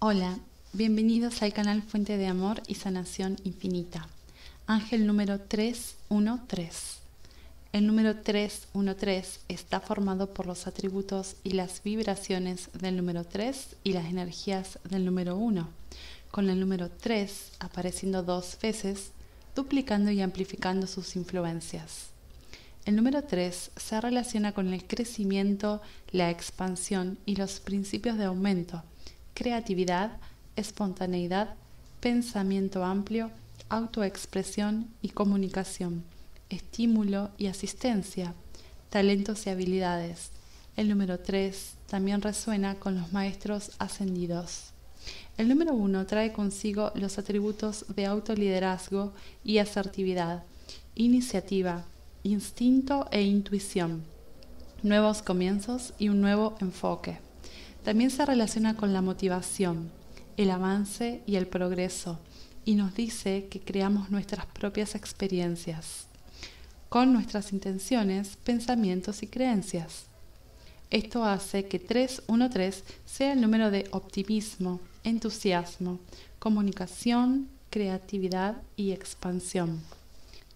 Hola, bienvenidos al canal Fuente de Amor y Sanación Infinita. Ángel número 313. El número 313 está formado por los atributos y las vibraciones del número 3 y las energías del número 1, con el número 3 apareciendo dos veces, duplicando y amplificando sus influencias. El número 3 se relaciona con el crecimiento, la expansión y los principios de aumento, creatividad, espontaneidad, pensamiento amplio, autoexpresión y comunicación, estímulo y asistencia, talentos y habilidades. El número 3 también resuena con los maestros ascendidos. El número 1 trae consigo los atributos de autoliderazgo y asertividad, iniciativa, instinto e intuición, nuevos comienzos y un nuevo enfoque. También se relaciona con la motivación, el avance y el progreso, y nos dice que creamos nuestras propias experiencias, con nuestras intenciones, pensamientos y creencias. Esto hace que 313 sea el número de optimismo, entusiasmo, comunicación, creatividad y expansión.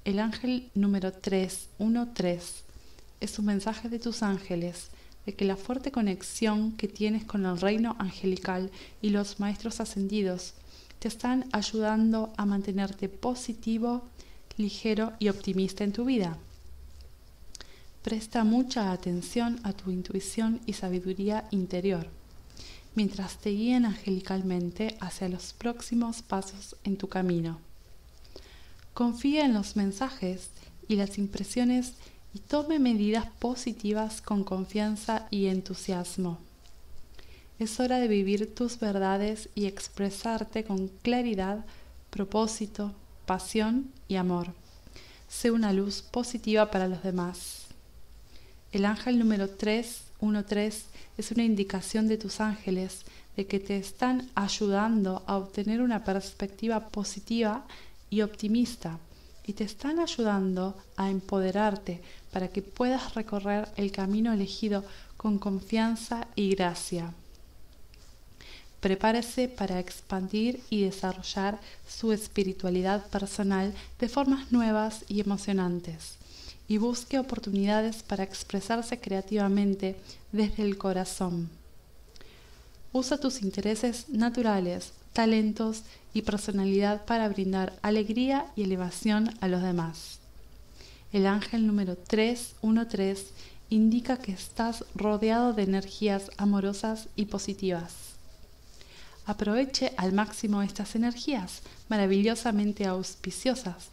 El ángel número 313 es un mensaje de tus ángeles de que la fuerte conexión que tienes con el reino angelical y los maestros ascendidos te están ayudando a mantenerte positivo, ligero y optimista en tu vida. Presta mucha atención a tu intuición y sabiduría interior, mientras te guían angelicalmente hacia los próximos pasos en tu camino. Confía en los mensajes y las impresiones y tome medidas positivas con confianza y entusiasmo. Es hora de vivir tus verdades y expresarte con claridad, propósito, pasión y amor. Sé una luz positiva para los demás. El ángel número 313 es una indicación de tus ángeles de que te están ayudando a obtener una perspectiva positiva y optimista y te están ayudando a empoderarte para que puedas recorrer el camino elegido con confianza y gracia. Prepárese para expandir y desarrollar su espiritualidad personal de formas nuevas y emocionantes y busque oportunidades para expresarse creativamente desde el corazón. Usa tus intereses naturales, talentos y personalidad para brindar alegría y elevación a los demás. El ángel número 313 indica que estás rodeado de energías amorosas y positivas. Aproveche al máximo estas energías maravillosamente auspiciosas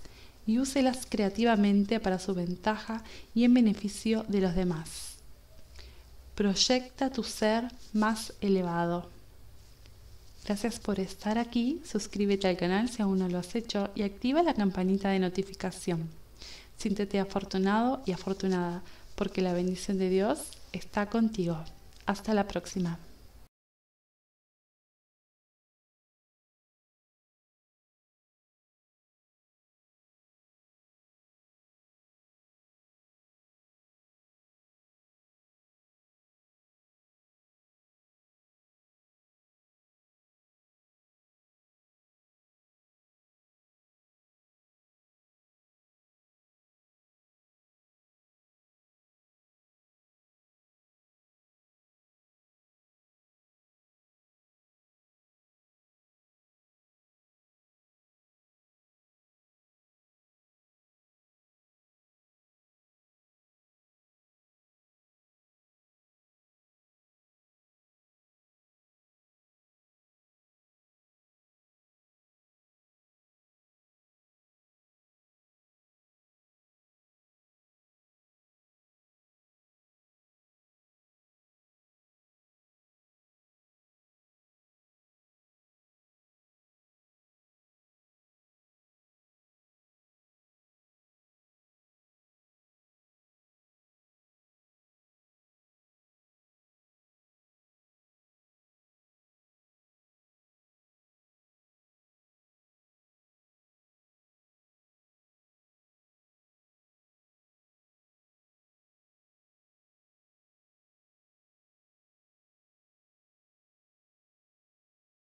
y úselas creativamente para su ventaja y en beneficio de los demás. Proyecta tu ser más elevado. Gracias por estar aquí, suscríbete al canal si aún no lo has hecho y activa la campanita de notificación. Siéntete afortunado y afortunada porque la bendición de Dios está contigo. Hasta la próxima.